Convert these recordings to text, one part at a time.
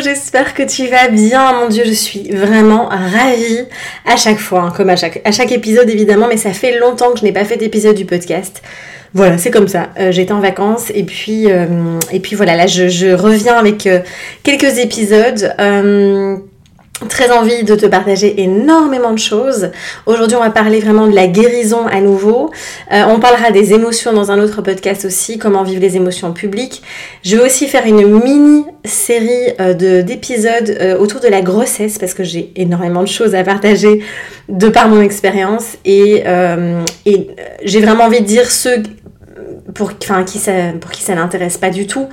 J'espère que tu vas bien. Mon Dieu, je suis vraiment ravie à chaque fois, hein, comme à chaque, à chaque épisode évidemment, mais ça fait longtemps que je n'ai pas fait d'épisode du podcast. Voilà, c'est comme ça. Euh, j'étais en vacances et puis, euh, et puis voilà, là je, reviens avec euh, quelques épisodes très envie de te partager énormément de choses. Aujourd'hui, on va parler vraiment de la guérison à nouveau. Euh, on parlera des émotions dans un autre podcast aussi, comment vivre les émotions publiques. Je vais aussi faire une mini série euh, d'épisodes euh, autour de la grossesse parce que j'ai énormément de choses à partager de par mon expérience et, j'ai vraiment envie de dire ceux pour, enfin, qui ça, pour qui ça n'intéresse pas du tout.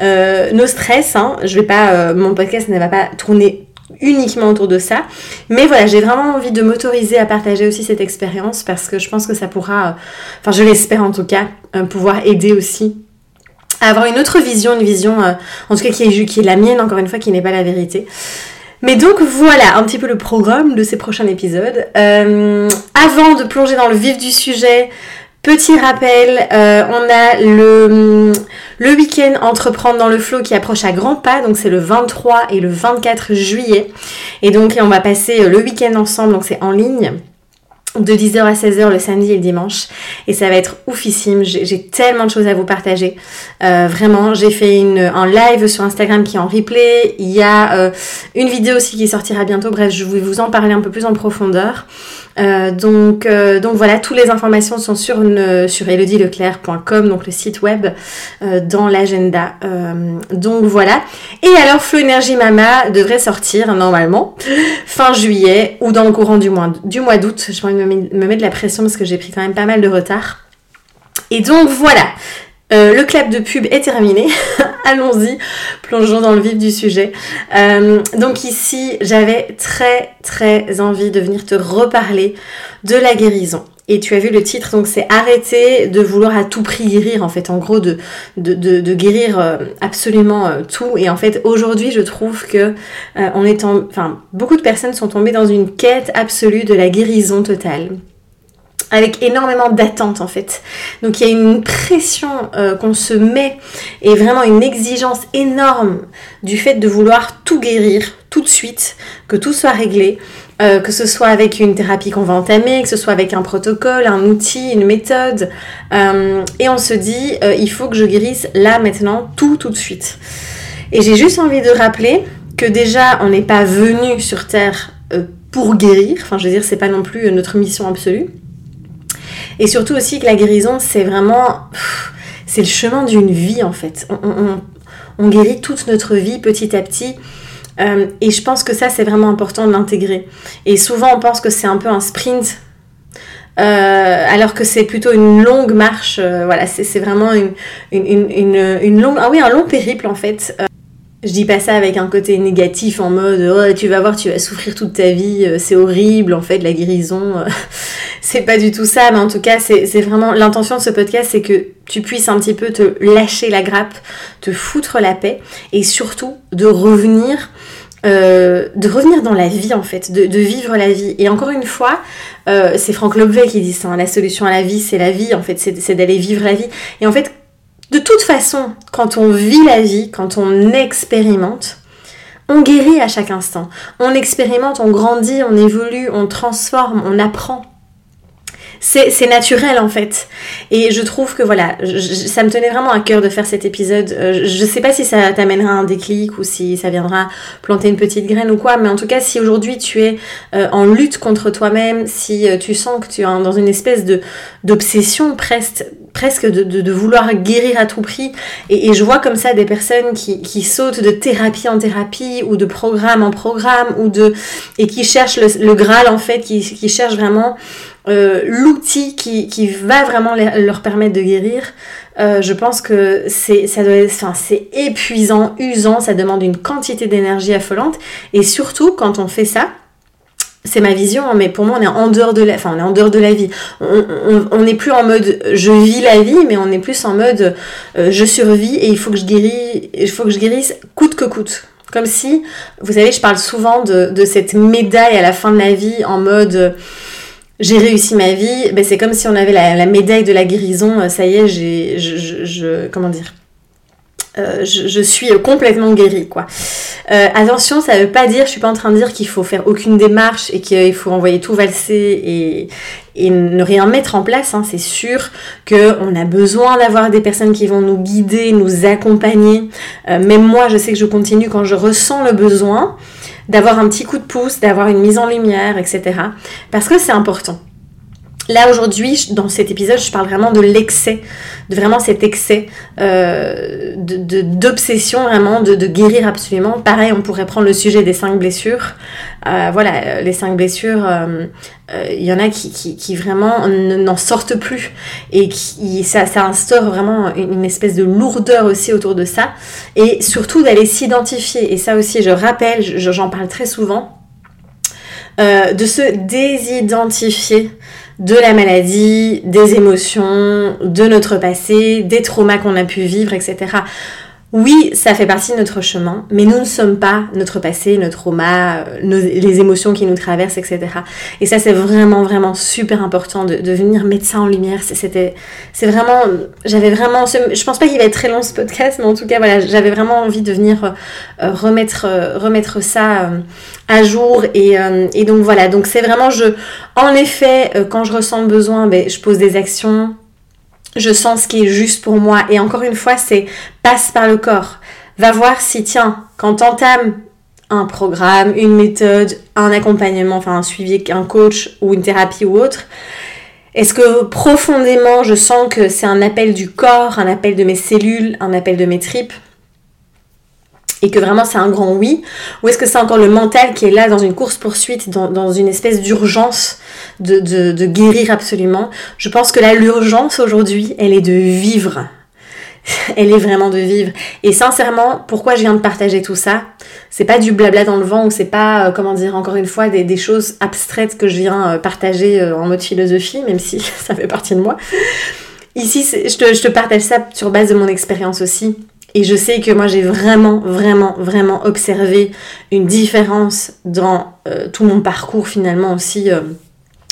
nos stress, hein, je vais pas, mon podcast ne va pas tourner uniquement autour de ça. Mais voilà, j'ai vraiment envie de m'autoriser à partager aussi cette expérience parce que je pense que ça pourra, euh, enfin je l'espère en tout cas, euh, pouvoir aider aussi à avoir une autre vision, une vision euh, en tout cas qui est, qui est la mienne encore une fois, qui n'est pas la vérité. Mais donc voilà un petit peu le programme de ces prochains épisodes. avant de plonger dans le vif du sujet, Petit rappel, on a le, le week-end Entreprendre dans le flow qui approche à grands pas, donc c'est le 23 et le 24 juillet. Et donc on va passer euh, le week-end ensemble, donc c'est en ligne de 10h à 16h le samedi et le dimanche. Et ça va être oufissime. J'ai tellement de choses à vous partager. Euh, vraiment j'ai fait une, un live sur Instagram qui est en replay. Il y a une vidéo aussi qui sortira bientôt. Bref je vais vous en parler un peu plus en profondeur euh, donc, euh, donc voilà, toutes les informations sont sur, sur elodieleclerc.com, donc le site web, euh, dans l'agenda. donc voilà. Et alors, Flow Energy Mama devrait sortir normalement fin juillet ou dans le courant du mois, du mois d'août. Je vais me, me mettre de la pression parce que j'ai pris quand même pas mal de retard. Et donc voilà, euh, le clap de pub est terminé. Allons-y, plongeons dans le vif du sujet. Euh, donc ici, j'avais très très envie de venir te reparler de la guérison. Et tu as vu le titre, donc c'est arrêter de vouloir à tout prix guérir, en fait, en gros, de, de, guérir euh, absolument tout. Et en fait, aujourd'hui, je trouve que on enfin, beaucoup de personnes sont tombées dans une quête absolue de la guérison totale avec énormément d'attentes en fait. Donc il y a une pression euh, qu'on se met et vraiment une exigence énorme du fait de vouloir tout guérir tout de suite, que tout soit réglé, euh, que ce soit avec une thérapie qu'on va entamer, que ce soit avec un protocole, un outil, une méthode. Euh, et on se dit, il faut que je guérisse là maintenant, tout tout de suite. Et j'ai juste envie de rappeler que déjà on n'est pas venu sur Terre pour guérir, enfin je veux dire c'est pas non plus notre mission absolue. Et surtout aussi que la guérison, c'est vraiment... C'est le chemin d'une vie en fait. On, guérit toute notre vie petit à petit. Euh, et je pense que ça, c'est vraiment important de l'intégrer. Et souvent, on pense que c'est un peu un sprint. Euh, alors que c'est plutôt une longue marche, euh, voilà, c'est vraiment une, une, longue, ah oui, un long périple en fait. Je dis pas ça avec un côté négatif en mode oh, tu vas voir, tu vas souffrir toute ta vie, euh, c'est horrible en fait, la guérison. Euh, c'est pas du tout ça, mais en tout cas, c'est vraiment l'intention de ce podcast, c'est que tu puisses un petit peu te lâcher la grappe, te foutre la paix et surtout de revenir. Euh, de revenir dans la vie en fait, de, vivre la vie. Et encore une fois, c'est Franck Lobvet qui dit ça, hein, la solution à la vie, c'est la vie en fait, c'est d'aller vivre la vie. Et en fait, de toute façon, quand on vit la vie, quand on expérimente, on guérit à chaque instant. On expérimente, on grandit, on évolue, on transforme, on apprend. C'est naturel en fait. Et je trouve que voilà, ça me tenait vraiment à cœur de faire cet épisode. Euh, je sais pas si ça t'amènera un déclic ou si ça viendra planter une petite graine ou quoi, mais en tout cas, si aujourd'hui tu es euh, en lutte contre toi-même, si euh, tu sens que tu es dans une espèce de d'obsession presque presque de, vouloir guérir à tout prix. Et, je vois comme ça des personnes qui, sautent de thérapie en thérapie ou de programme en programme ou de et qui cherchent le, Graal en fait, qui, cherchent vraiment euh, l'outil qui, va vraiment leur permettre de guérir. Euh, je pense que c'est épuisant, usant, ça demande une quantité d'énergie affolante et surtout quand on fait ça, c'est ma vision, hein, mais pour moi, on est en dehors de la, enfin, on est en dehors de la vie. On n'est plus en mode je vis la vie, mais on est plus en mode euh, je survis et il faut que je guérisse, il faut que je guérisse coûte que coûte. Comme si, vous savez, je parle souvent de, de cette médaille à la fin de la vie en mode j'ai réussi ma vie. Ben, c'est comme si on avait la, médaille de la guérison. Ça y est, j'ai, je, comment dire, euh, je, suis complètement guérie quoi. Euh, attention, ça veut pas dire, je suis pas en train de dire qu'il faut faire aucune démarche et qu'il faut envoyer tout valser et, ne rien mettre en place. Hein. C'est sûr qu'on a besoin d'avoir des personnes qui vont nous guider, nous accompagner. Euh, même moi, je sais que je continue quand je ressens le besoin d'avoir un petit coup de pouce, d'avoir une mise en lumière, etc. Parce que c'est important. Là aujourd'hui, dans cet épisode, je parle vraiment de l'excès, de vraiment cet excès euh, d'obsession, vraiment de, guérir absolument. Pareil, on pourrait prendre le sujet des cinq blessures. Euh, voilà, les cinq blessures, euh, il y en a qui, vraiment n'en sortent plus et qui ça instaure vraiment une, espèce de lourdeur aussi autour de ça. Et surtout d'aller s'identifier. Et ça aussi, je rappelle, j'en parle très souvent, de se désidentifier de la maladie, des émotions, de notre passé, des traumas qu'on a pu vivre, etc. Oui, ça fait partie de notre chemin, mais nous ne sommes pas notre passé, notre trauma, les émotions qui nous traversent, etc. Et ça, c'est vraiment, vraiment super important de, venir mettre ça en lumière. C'était, c'est vraiment, j'avais vraiment, je pense pas qu'il va être très long ce podcast, mais en tout cas, voilà, j'avais vraiment envie de venir euh, remettre, euh, remettre ça euh, à jour. Et, et donc voilà, donc c'est vraiment, je, en effet, quand je ressens besoin, ben, je pose des actions je sens ce qui est juste pour moi. Et encore une fois, c'est passe par le corps. Va voir si, tiens, quand t'entames un programme, une méthode, un accompagnement, enfin un suivi, un coach ou une thérapie ou autre, est-ce que profondément je sens que c'est un appel du corps, un appel de mes cellules, un appel de mes tripes? Et que vraiment c'est un grand oui Ou est-ce que c'est encore le mental qui est là dans une course-poursuite, dans, une espèce d'urgence de, guérir absolument? Je pense que là, l'urgence aujourd'hui, elle est de vivre. elle est vraiment de vivre. Et sincèrement, pourquoi je viens de partager tout ça? C'est pas du blabla dans le vent ou c'est pas, euh, comment dire, encore une fois, des, des, choses abstraites que je viens euh, partager euh, en mode philosophie, même si ça fait partie de moi. Ici, je te, je te partage ça sur base de mon expérience aussi. Et je sais que moi j'ai vraiment, vraiment, vraiment observé une différence dans euh, tout mon parcours finalement aussi. Euh,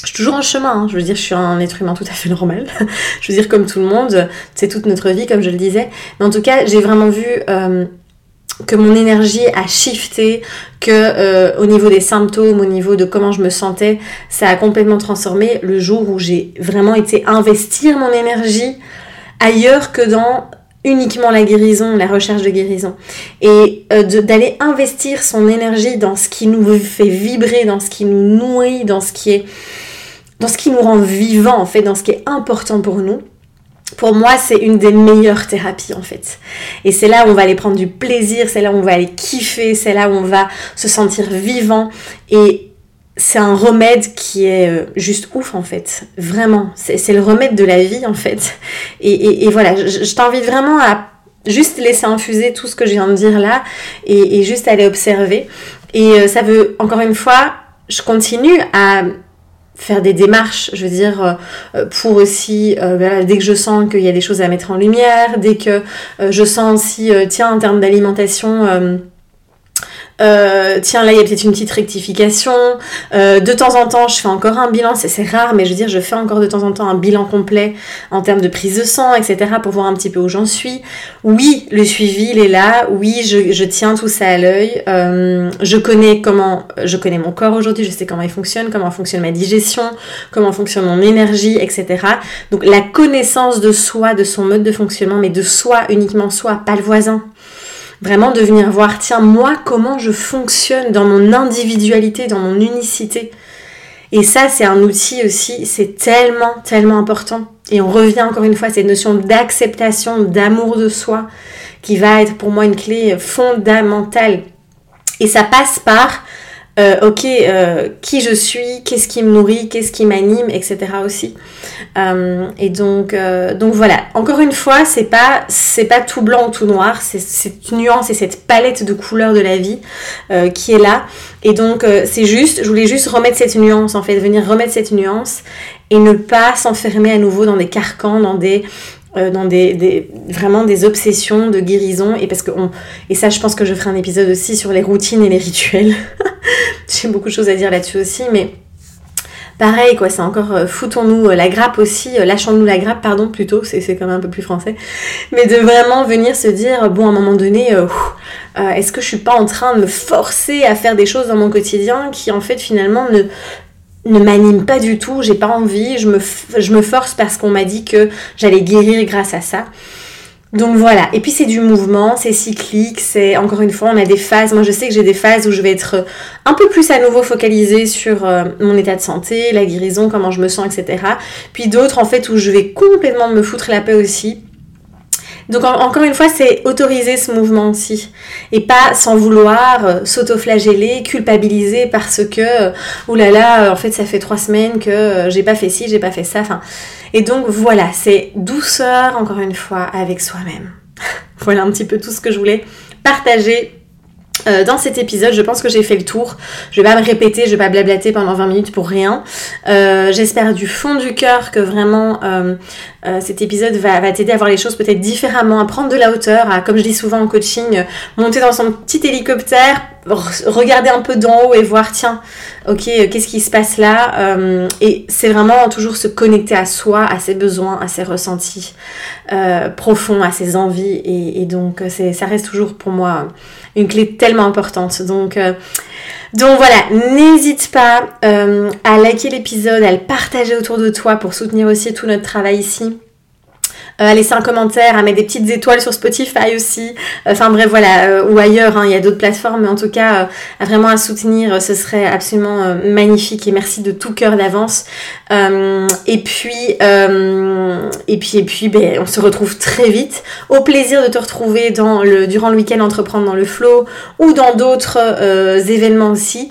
je suis toujours en chemin, hein. je veux dire, je suis un être humain tout à fait normal. je veux dire, comme tout le monde, c'est toute notre vie, comme je le disais. Mais en tout cas, j'ai vraiment vu euh, que mon énergie a shifté, que au niveau des symptômes, au niveau de comment je me sentais, ça a complètement transformé le jour où j'ai vraiment été investir mon énergie ailleurs que dans uniquement la guérison, la recherche de guérison. Et euh, d'aller investir son énergie dans ce qui nous fait vibrer, dans ce qui nous nourrit, dans ce qui est dans ce qui nous rend vivants en fait, dans ce qui est important pour nous. Pour moi, c'est une des meilleures thérapies en fait. Et c'est là où on va aller prendre du plaisir, c'est là où on va aller kiffer, c'est là où on va se sentir vivant et c'est un remède qui est euh, juste ouf en fait, vraiment. C'est le remède de la vie en fait. Et, voilà, je, t'invite vraiment à juste laisser infuser tout ce que je viens de dire là et, juste aller observer. Et euh, ça veut, encore une fois, je continue à faire des démarches, je veux dire, euh, pour aussi, dès que je sens qu'il y a des choses à mettre en lumière, dès que je sens aussi, tiens, en termes d'alimentation, euh, tiens là il y a peut-être une petite rectification. Euh, de temps en temps je fais encore un bilan, c'est rare mais je veux dire je fais encore de temps en temps un bilan complet en termes de prise de sang, etc. pour voir un petit peu où j'en suis. Oui le suivi il est là, oui je, tiens tout ça à l'œil, euh, je connais comment, je connais mon corps aujourd'hui, je sais comment il fonctionne, comment fonctionne ma digestion, comment fonctionne mon énergie, etc. Donc la connaissance de soi, de son mode de fonctionnement, mais de soi uniquement soi, pas le voisin. Vraiment de venir voir, tiens, moi, comment je fonctionne dans mon individualité, dans mon unicité. Et ça, c'est un outil aussi, c'est tellement, tellement important. Et on revient encore une fois à cette notion d'acceptation, d'amour de soi, qui va être pour moi une clé fondamentale. Et ça passe par euh, ok, euh, qui je suis, qu'est-ce qui me nourrit, qu'est-ce qui m'anime, etc. aussi. Euh, et donc, donc voilà. Encore une fois, c'est pas c'est pas tout blanc ou tout noir, c'est cette nuance et cette palette de couleurs de la vie qui est là. Et donc c'est juste, je voulais juste remettre cette nuance en fait, venir remettre cette nuance et ne pas s'enfermer à nouveau dans des carcans, dans des dans des, vraiment des obsessions de guérison et parce que et ça je pense que je ferai un épisode aussi sur les routines et les rituels j'ai beaucoup de choses à dire là-dessus aussi mais pareil quoi c'est encore euh, foutons-nous euh, la grappe aussi lâchons-nous la grappe pardon plutôt c'est quand même un peu plus français mais de vraiment venir se dire bon à un moment donné est-ce que je suis pas en train de me forcer à faire des choses dans mon quotidien qui en fait finalement ne ne m'anime pas du tout, j'ai pas envie, je me force parce qu'on m'a dit que j'allais guérir grâce à ça. Donc voilà, et puis c'est du mouvement, c'est cyclique, c'est encore une fois, on a des phases. Moi je sais que j'ai des phases où je vais être un peu plus à nouveau focalisée sur euh, mon état de santé, la guérison, comment je me sens, etc. Puis d'autres en fait où je vais complètement me foutre la paix aussi donc encore une fois, c'est autoriser ce mouvement aussi. Et pas sans vouloir euh, s'auto-flageller, culpabiliser parce que, euh, oulala, en fait, ça fait trois semaines que euh, j'ai pas fait ci, j'ai pas fait ça. Et donc voilà, c'est douceur, encore une fois, avec soi-même. voilà un petit peu tout ce que je voulais partager dans cet épisode, je pense que j'ai fait le tour. Je vais pas me répéter, je vais pas blablater pendant 20 minutes pour rien. J'espère du fond du cœur que vraiment cet épisode va, t'aider à voir les choses peut-être différemment, à prendre de la hauteur, à, comme je dis souvent en coaching, monter dans son petit hélicoptère, regarder un peu d'en haut et voir, tiens, ok, qu'est-ce qui se passe là Et c'est vraiment toujours se connecter à soi, à ses besoins, à ses ressentis profonds, à ses envies. Et, et donc, ça reste toujours pour moi une clé tellement importante. Donc, euh, donc voilà, n'hésite pas euh, à liker l'épisode, à le partager autour de toi pour soutenir aussi tout notre travail ici. Euh, à laisser un commentaire, à mettre des petites étoiles sur Spotify aussi. Enfin bref, voilà, ou ailleurs, hein, il y a d'autres plateformes, mais en tout cas, vraiment à soutenir, ce serait absolument magnifique et merci de tout cœur d'avance. et puis, et puis, et puis, ben, on se retrouve très vite. Au plaisir de te retrouver dans le, durant le week-end entreprendre dans le flow ou dans d'autres événements aussi.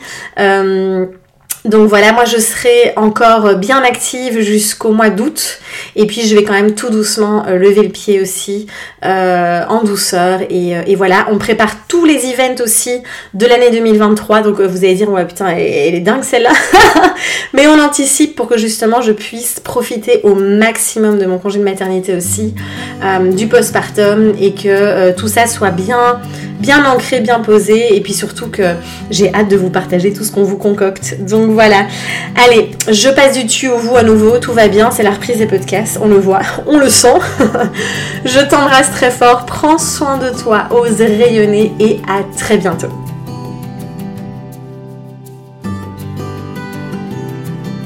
Donc voilà, moi je serai encore bien active jusqu'au mois d'août et puis je vais quand même tout doucement euh, lever le pied aussi euh, en douceur. Euh, et, voilà, on prépare tous les events aussi de l'année 2023 donc vous allez dire ouais putain elle, est dingue celle-là. Mais on anticipe pour que justement je puisse profiter au maximum de mon congé de maternité aussi, du postpartum et que tout ça soit bien bien ancré, bien posé et puis surtout que j'ai hâte de vous partager tout ce qu'on vous concocte. Donc voilà. Allez, je passe du tu au vous à nouveau, tout va bien, c'est la reprise des podcasts, on le voit, on le sent. je t'embrasse très fort, prends soin de toi, ose rayonner et à très bientôt.